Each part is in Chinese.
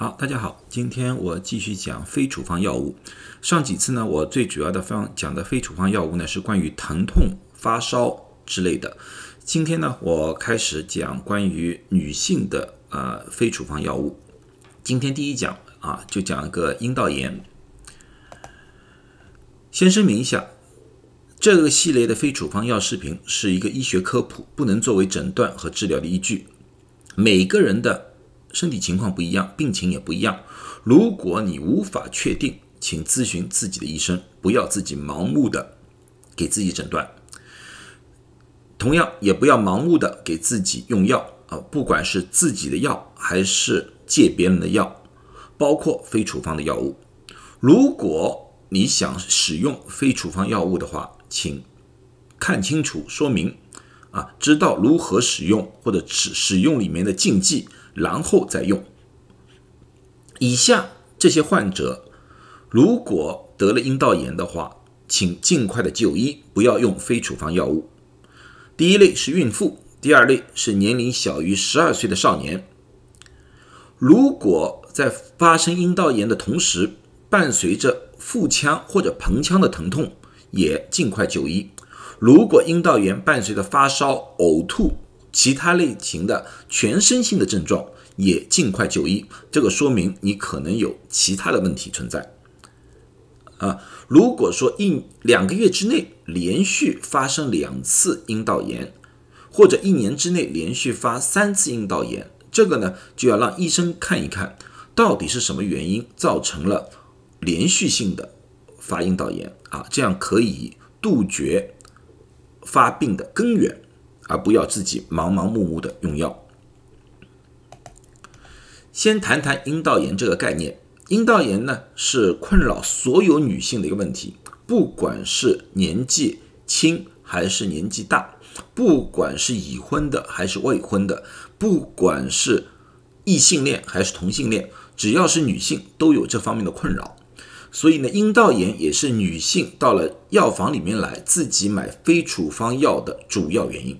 好，大家好，今天我继续讲非处方药物。上几次呢，我最主要的方讲的非处方药物呢是关于疼痛、发烧之类的。今天呢，我开始讲关于女性的呃非处方药物。今天第一讲啊，就讲一个阴道炎。先声明一下，这个系列的非处方药视频是一个医学科普，不能作为诊断和治疗的依据。每个人的身体情况不一样，病情也不一样。如果你无法确定，请咨询自己的医生，不要自己盲目的给自己诊断。同样，也不要盲目的给自己用药啊，不管是自己的药还是借别人的药，包括非处方的药物。如果你想使用非处方药物的话，请看清楚说明啊，知道如何使用或者使使用里面的禁忌。然后再用。以下这些患者，如果得了阴道炎的话，请尽快的就医，不要用非处方药物。第一类是孕妇，第二类是年龄小于十二岁的少年。如果在发生阴道炎的同时，伴随着腹腔或者盆腔的疼痛，也尽快就医。如果阴道炎伴随着发烧、呕吐，其他类型的全身性的症状也尽快就医，这个说明你可能有其他的问题存在。啊，如果说一两个月之内连续发生两次阴道炎，或者一年之内连续发三次阴道炎，这个呢就要让医生看一看，到底是什么原因造成了连续性的发阴道炎啊，这样可以杜绝发病的根源。而不要自己盲盲目目的用药。先谈谈阴道炎这个概念。阴道炎呢是困扰所有女性的一个问题，不管是年纪轻还是年纪大，不管是已婚的还是未婚的，不管是异性恋还是同性恋，只要是女性都有这方面的困扰。所以呢，阴道炎也是女性到了药房里面来自己买非处方药的主要原因。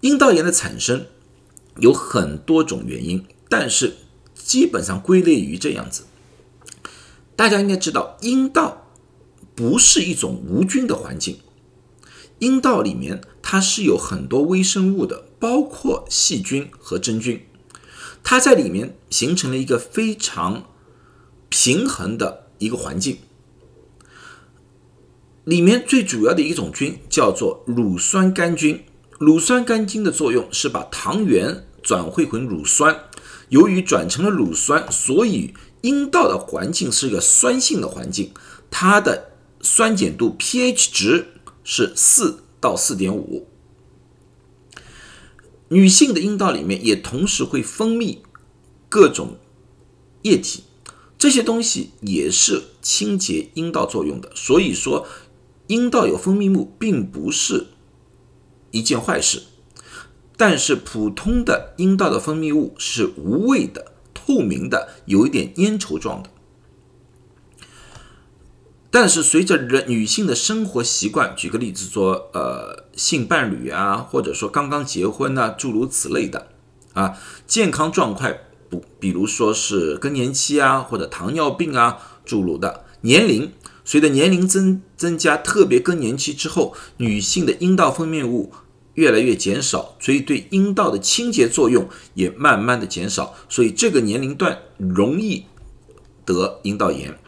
阴道炎的产生有很多种原因，但是基本上归类于这样子。大家应该知道，阴道不是一种无菌的环境，阴道里面它是有很多微生物的，包括细菌和真菌，它在里面形成了一个非常平衡的一个环境。里面最主要的一种菌叫做乳酸杆菌。乳酸杆菌的作用是把糖原转汇成乳酸，由于转成了乳酸，所以阴道的环境是个酸性的环境，它的酸碱度 pH 值是四到四点五。女性的阴道里面也同时会分泌各种液体，这些东西也是清洁阴道作用的，所以说阴道有分泌物并不是。一件坏事，但是普通的阴道的分泌物是无味的、透明的，有一点粘稠状的。但是随着人女性的生活习惯，举个例子说，呃，性伴侣啊，或者说刚刚结婚啊，诸如此类的啊，健康状况不，比如说是更年期啊，或者糖尿病啊，诸如的年龄。随着年龄增增加，特别更年期之后，女性的阴道分泌物越来越减少，所以对阴道的清洁作用也慢慢的减少，所以这个年龄段容易得阴道炎。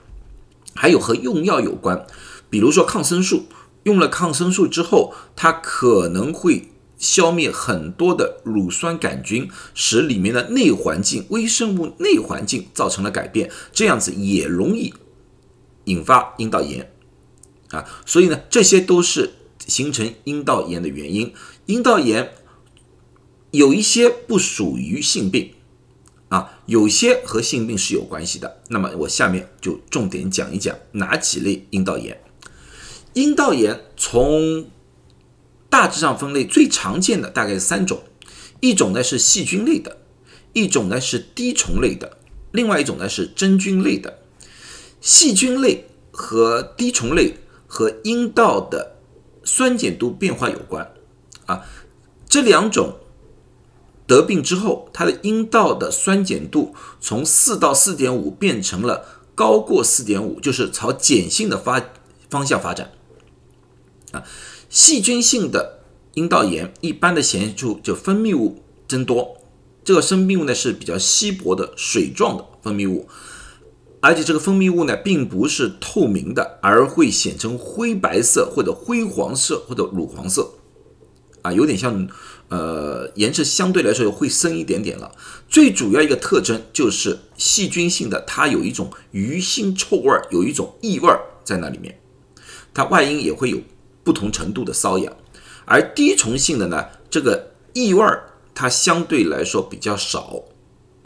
还有和用药有关，比如说抗生素，用了抗生素之后，它可能会消灭很多的乳酸杆菌，使里面的内环境微生物内环境造成了改变，这样子也容易。引发阴道炎啊，所以呢，这些都是形成阴道炎的原因。阴道炎有一些不属于性病啊，有些和性病是有关系的。那么我下面就重点讲一讲哪几类阴道炎。阴道炎从大致上分类，最常见的大概是三种，一种呢是细菌类的，一种呢是滴虫类的，另外一种呢是真菌类的。细菌类和滴虫类和阴道的酸碱度变化有关啊，这两种得病之后，它的阴道的酸碱度从四到四点五变成了高过四点五，就是朝碱性的发方向发展。啊，细菌性的阴道炎一般的显现出就分泌物增多，这个分泌物呢是比较稀薄的水状的分泌物，而且这个分泌物呢并不是透明的，而会显成灰白色或者灰黄色或者乳黄色。啊，有点像，呃，颜色相对来说会深一点点了。最主要一个特征就是细菌性的，它有一种鱼腥臭味儿，有一种异味儿在那里面。它外阴也会有不同程度的瘙痒，而滴虫性的呢，这个异味儿它相对来说比较少，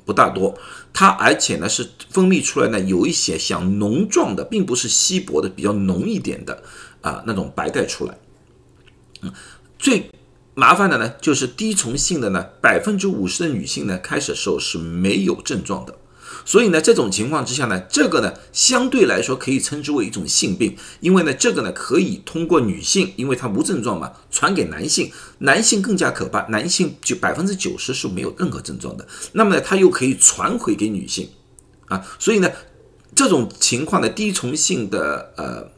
不大多。它而且呢是分泌出来呢有一些像脓状的，并不是稀薄的，比较浓一点的啊那种白带出来。嗯，最。麻烦的呢，就是滴虫性的呢，百分之五十的女性呢，开始的时候是没有症状的，所以呢，这种情况之下呢，这个呢，相对来说可以称之为一种性病，因为呢，这个呢，可以通过女性，因为它无症状嘛，传给男性，男性更加可怕，男性就百分之九十是没有任何症状的，那么呢，它又可以传回给女性，啊，所以呢，这种情况的滴虫性的呃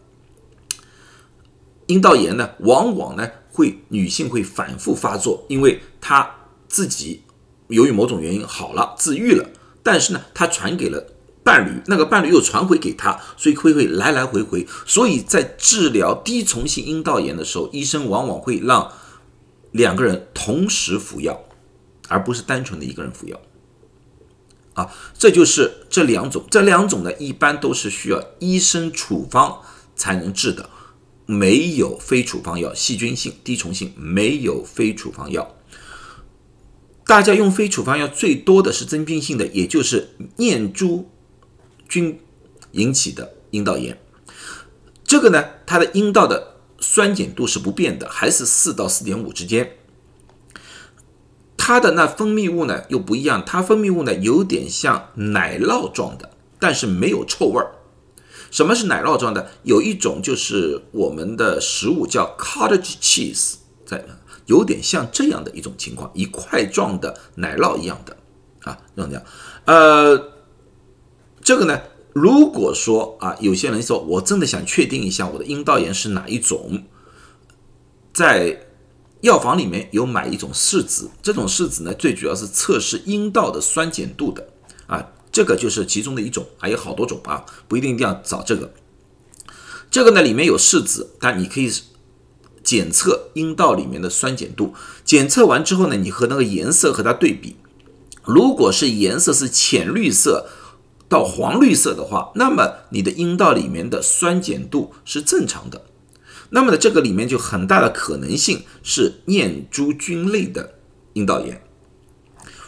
阴道炎呢，往往呢。会女性会反复发作，因为她自己由于某种原因好了自愈了，但是呢，他传给了伴侣，那个伴侣又传回给他，所以会会来来回回。所以在治疗滴虫性阴道炎的时候，医生往往会让两个人同时服药，而不是单纯的一个人服药。啊，这就是这两种，这两种呢，一般都是需要医生处方才能治的。没有非处方药，细菌性、滴虫性没有非处方药。大家用非处方药最多的是真菌性的，也就是念珠菌引起的阴道炎。这个呢，它的阴道的酸碱度是不变的，还是四到四点五之间。它的那分泌物呢又不一样，它分泌物呢有点像奶酪状的，但是没有臭味儿。什么是奶酪状的？有一种就是我们的食物叫 cottage cheese，在有点像这样的一种情况，一块状的奶酪一样的啊，这样呃，这个呢，如果说啊，有些人说我真的想确定一下我的阴道炎是哪一种，在药房里面有买一种试纸，这种试纸呢，最主要是测试阴道的酸碱度的啊。这个就是其中的一种，还有好多种啊，不一定一定要找这个。这个呢里面有试纸，但你可以检测阴道里面的酸碱度。检测完之后呢，你和那个颜色和它对比，如果是颜色是浅绿色到黄绿色的话，那么你的阴道里面的酸碱度是正常的。那么呢，这个里面就很大的可能性是念珠菌类的阴道炎。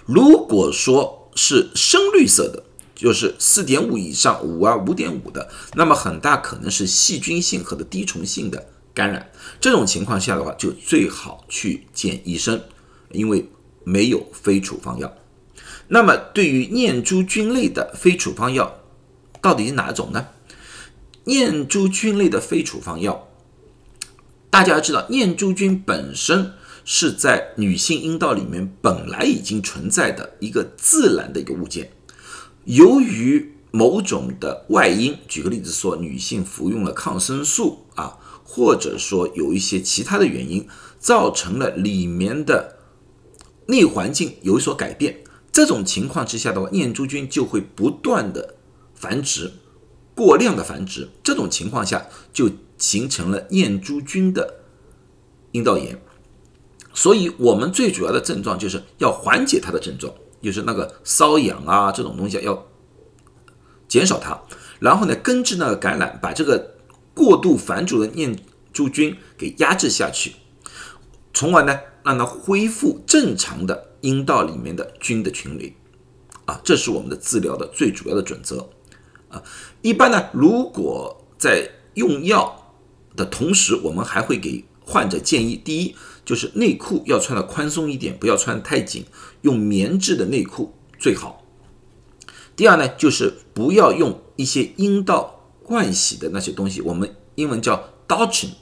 如果说，是深绿色的，就是四点五以上，五啊五点五的，那么很大可能是细菌性和的滴虫性的感染。这种情况下的话，就最好去见医生，因为没有非处方药。那么对于念珠菌类的非处方药，到底是哪种呢？念珠菌类的非处方药，大家要知道，念珠菌本身。是在女性阴道里面本来已经存在的一个自然的一个物件，由于某种的外因，举个例子说，女性服用了抗生素啊，或者说有一些其他的原因，造成了里面的内环境有所改变。这种情况之下的话，念珠菌就会不断的繁殖，过量的繁殖。这种情况下就形成了念珠菌的阴道炎。所以，我们最主要的症状就是要缓解它的症状，就是那个瘙痒啊这种东西要减少它，然后呢根治那个感染，把这个过度繁殖的念珠菌给压制下去，从而呢让它恢复正常的阴道里面的菌的群类，啊，这是我们的治疗的最主要的准则啊。一般呢，如果在用药的同时，我们还会给患者建议，第一。就是内裤要穿的宽松一点，不要穿太紧，用棉质的内裤最好。第二呢，就是不要用一些阴道灌洗的那些东西，我们英文叫 douching。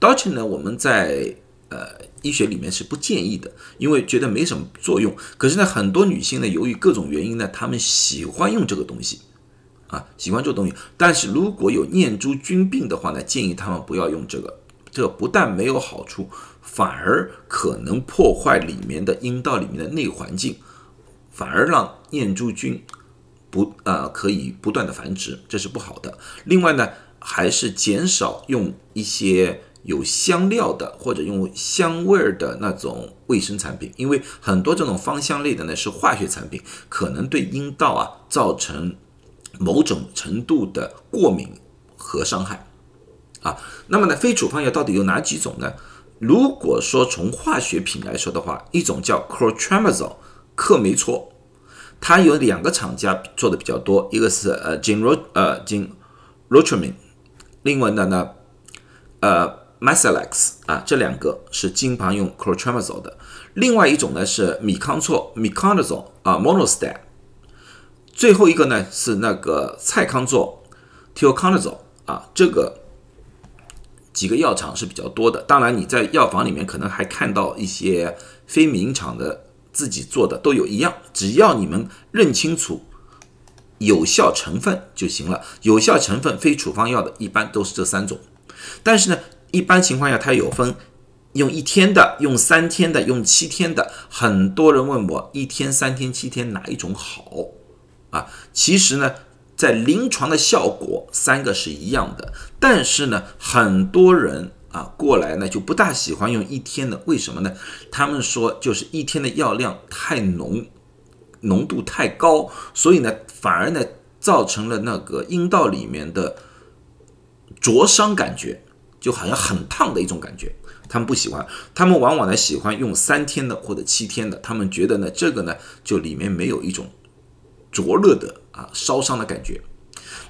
douching 呢，我们在呃医学里面是不建议的，因为觉得没什么作用。可是呢，很多女性呢，由于各种原因呢，她们喜欢用这个东西，啊，喜欢这个东西。但是如果有念珠菌病的话呢，建议她们不要用这个。这个不但没有好处，反而可能破坏里面的阴道里面的内环境，反而让念珠菌不呃可以不断的繁殖，这是不好的。另外呢，还是减少用一些。有香料的或者用香味儿的那种卫生产品，因为很多这种芳香类的呢是化学产品，可能对阴道啊造成某种程度的过敏和伤害啊。那么呢，非处方药到底有哪几种呢？如果说从化学品来说的话，一种叫 clotrimazole 克霉唑，它有两个厂家做的比较多，一个是呃 g i n r o 呃 g i n r o t r a m i n 另外的呢呃。m a s l e x 啊，这两个是经常用 clotrimazole 的。另外一种呢是米康唑 m i c o n a z o l 啊，monostat。最后一个呢是那个蔡康唑 （tioconazole） 啊，这个几个药厂是比较多的。当然你在药房里面可能还看到一些非名厂的自己做的都有一样，只要你们认清楚有效成分就行了。有效成分非处方药的一般都是这三种，但是呢。一般情况下，它有分用一天的、用三天的、用七天的。很多人问我一天、三天、七天哪一种好啊？其实呢，在临床的效果三个是一样的，但是呢，很多人啊过来呢就不大喜欢用一天的，为什么呢？他们说就是一天的药量太浓，浓度太高，所以呢反而呢造成了那个阴道里面的灼伤感觉。就好像很烫的一种感觉，他们不喜欢，他们往往呢喜欢用三天的或者七天的，他们觉得呢这个呢就里面没有一种灼热的啊烧伤的感觉。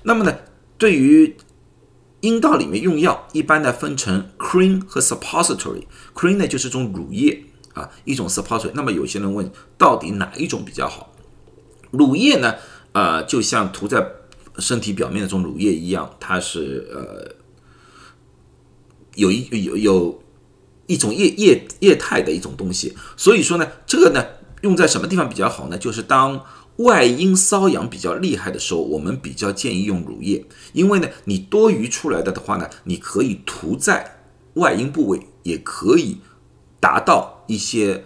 那么呢，对于阴道里面用药，一般呢分成 cream 和 suppository，cream 呢就是种乳液啊，一种 suppository。那么有些人问，到底哪一种比较好？乳液呢，呃，就像涂在身体表面的这种乳液一样，它是呃。有一有有一种液液液态的一种东西，所以说呢，这个呢用在什么地方比较好呢？就是当外阴瘙痒比较厉害的时候，我们比较建议用乳液，因为呢，你多余出来的的话呢，你可以涂在外阴部位，也可以达到一些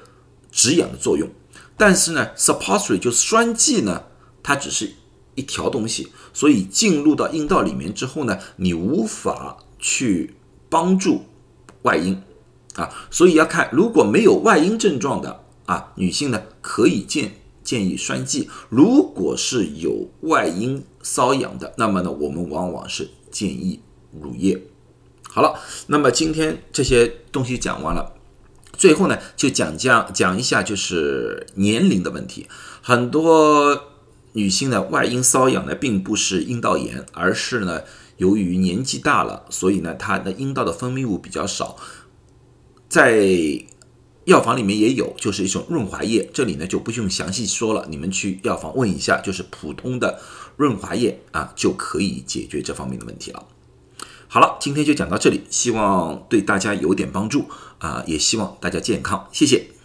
止痒的作用。但是呢，suppository 就酸剂呢，它只是一条东西，所以进入到阴道里面之后呢，你无法去。帮助外阴啊，所以要看如果没有外阴症状的啊女性呢，可以建建议栓剂；如果是有外阴瘙痒的，那么呢，我们往往是建议乳液。好了，那么今天这些东西讲完了，最后呢，就讲讲讲一下就是年龄的问题。很多女性的外阴瘙痒呢，并不是阴道炎，而是呢。由于年纪大了，所以呢，她的阴道的分泌物比较少，在药房里面也有，就是一种润滑液。这里呢就不用详细说了，你们去药房问一下，就是普通的润滑液啊，就可以解决这方面的问题了。好了，今天就讲到这里，希望对大家有点帮助啊，也希望大家健康，谢谢。